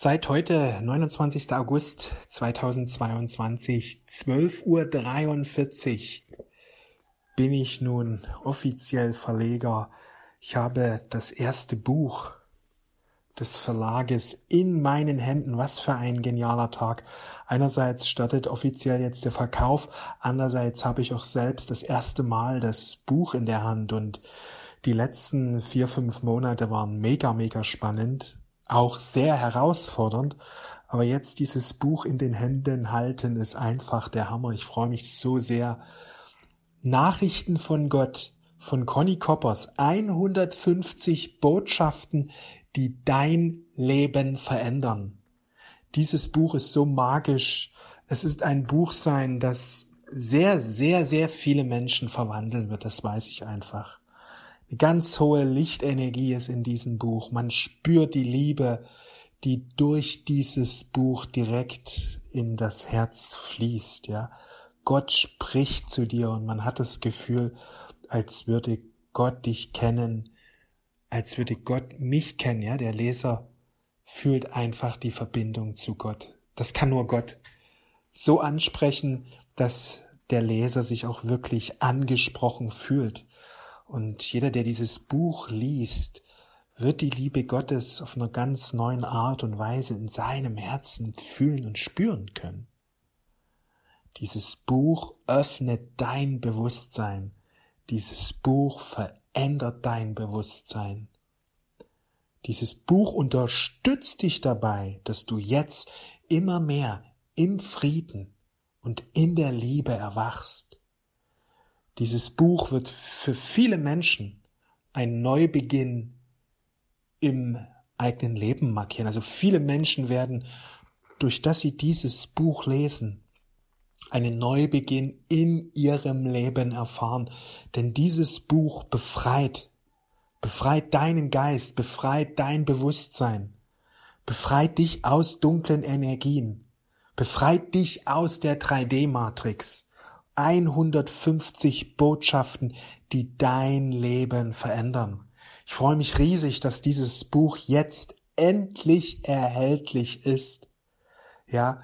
Seit heute, 29. August 2022, 12.43 Uhr, bin ich nun offiziell Verleger. Ich habe das erste Buch des Verlages in meinen Händen. Was für ein genialer Tag. Einerseits startet offiziell jetzt der Verkauf, andererseits habe ich auch selbst das erste Mal das Buch in der Hand und die letzten vier, fünf Monate waren mega, mega spannend auch sehr herausfordernd. Aber jetzt dieses Buch in den Händen halten ist einfach der Hammer. Ich freue mich so sehr. Nachrichten von Gott von Conny Koppers. 150 Botschaften, die dein Leben verändern. Dieses Buch ist so magisch. Es ist ein Buch sein, das sehr, sehr, sehr viele Menschen verwandeln wird. Das weiß ich einfach. Eine ganz hohe Lichtenergie ist in diesem Buch. Man spürt die Liebe, die durch dieses Buch direkt in das Herz fließt, ja. Gott spricht zu dir und man hat das Gefühl, als würde Gott dich kennen, als würde Gott mich kennen, ja. Der Leser fühlt einfach die Verbindung zu Gott. Das kann nur Gott so ansprechen, dass der Leser sich auch wirklich angesprochen fühlt. Und jeder, der dieses Buch liest, wird die Liebe Gottes auf einer ganz neuen Art und Weise in seinem Herzen fühlen und spüren können. Dieses Buch öffnet dein Bewusstsein. Dieses Buch verändert dein Bewusstsein. Dieses Buch unterstützt dich dabei, dass du jetzt immer mehr im Frieden und in der Liebe erwachst. Dieses Buch wird für viele Menschen ein Neubeginn im eigenen Leben markieren. Also viele Menschen werden, durch dass sie dieses Buch lesen, einen Neubeginn in ihrem Leben erfahren. Denn dieses Buch befreit, befreit deinen Geist, befreit dein Bewusstsein, befreit dich aus dunklen Energien, befreit dich aus der 3D-Matrix 150 Botschaften, die dein Leben verändern. Ich freue mich riesig, dass dieses Buch jetzt endlich erhältlich ist. Ja,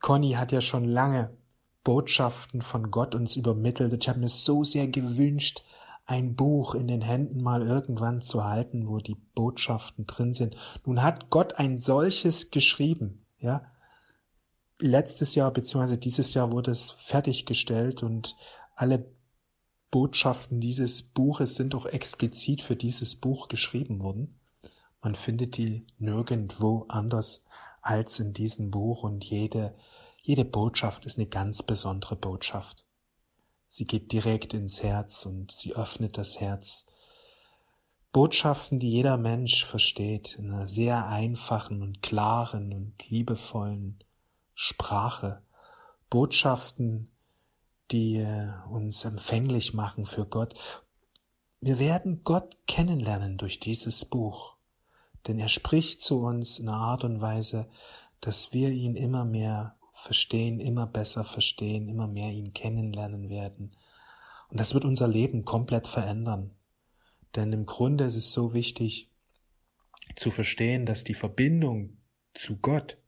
Conny hat ja schon lange Botschaften von Gott uns übermittelt. Ich habe mir so sehr gewünscht, ein Buch in den Händen mal irgendwann zu halten, wo die Botschaften drin sind. Nun hat Gott ein solches geschrieben, ja letztes Jahr bzw. dieses Jahr wurde es fertiggestellt und alle Botschaften dieses Buches sind auch explizit für dieses Buch geschrieben worden. Man findet die nirgendwo anders als in diesem Buch und jede, jede Botschaft ist eine ganz besondere Botschaft. Sie geht direkt ins Herz und sie öffnet das Herz. Botschaften, die jeder Mensch versteht, in einer sehr einfachen und klaren und liebevollen Sprache, Botschaften, die äh, uns empfänglich machen für Gott. Wir werden Gott kennenlernen durch dieses Buch, denn er spricht zu uns in einer Art und Weise, dass wir ihn immer mehr verstehen, immer besser verstehen, immer mehr ihn kennenlernen werden. Und das wird unser Leben komplett verändern. Denn im Grunde ist es so wichtig zu verstehen, dass die Verbindung zu Gott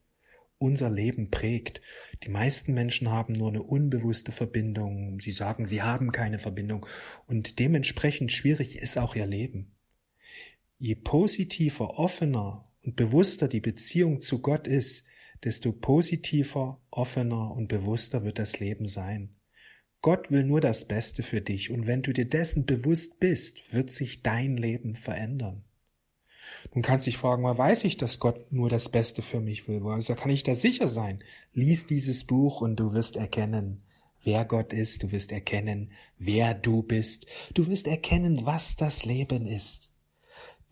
unser Leben prägt. Die meisten Menschen haben nur eine unbewusste Verbindung. Sie sagen, sie haben keine Verbindung und dementsprechend schwierig ist auch ihr Leben. Je positiver, offener und bewusster die Beziehung zu Gott ist, desto positiver, offener und bewusster wird das Leben sein. Gott will nur das Beste für dich und wenn du dir dessen bewusst bist, wird sich dein Leben verändern. Nun kannst dich fragen, woher weiß ich, dass Gott nur das Beste für mich will? Also kann ich da sicher sein? Lies dieses Buch und du wirst erkennen, wer Gott ist. Du wirst erkennen, wer du bist. Du wirst erkennen, was das Leben ist.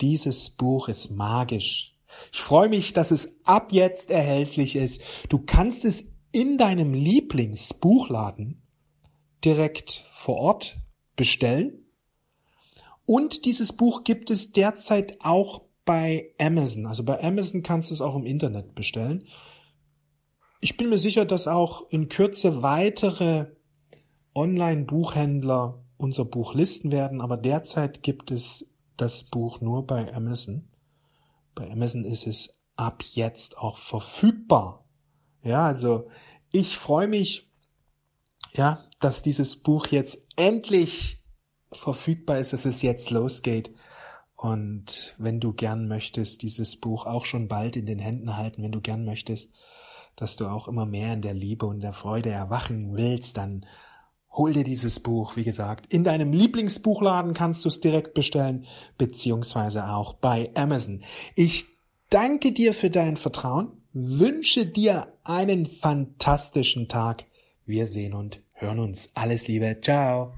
Dieses Buch ist magisch. Ich freue mich, dass es ab jetzt erhältlich ist. Du kannst es in deinem Lieblingsbuchladen direkt vor Ort bestellen. Und dieses Buch gibt es derzeit auch bei Amazon. Also bei Amazon kannst du es auch im Internet bestellen. Ich bin mir sicher, dass auch in Kürze weitere Online-Buchhändler unser Buch listen werden, aber derzeit gibt es das Buch nur bei Amazon. Bei Amazon ist es ab jetzt auch verfügbar. Ja, also ich freue mich, ja, dass dieses Buch jetzt endlich verfügbar ist, dass es jetzt losgeht. Und wenn du gern möchtest, dieses Buch auch schon bald in den Händen halten, wenn du gern möchtest, dass du auch immer mehr in der Liebe und der Freude erwachen willst, dann hol dir dieses Buch. Wie gesagt, in deinem Lieblingsbuchladen kannst du es direkt bestellen, beziehungsweise auch bei Amazon. Ich danke dir für dein Vertrauen, wünsche dir einen fantastischen Tag. Wir sehen und hören uns. Alles Liebe. Ciao.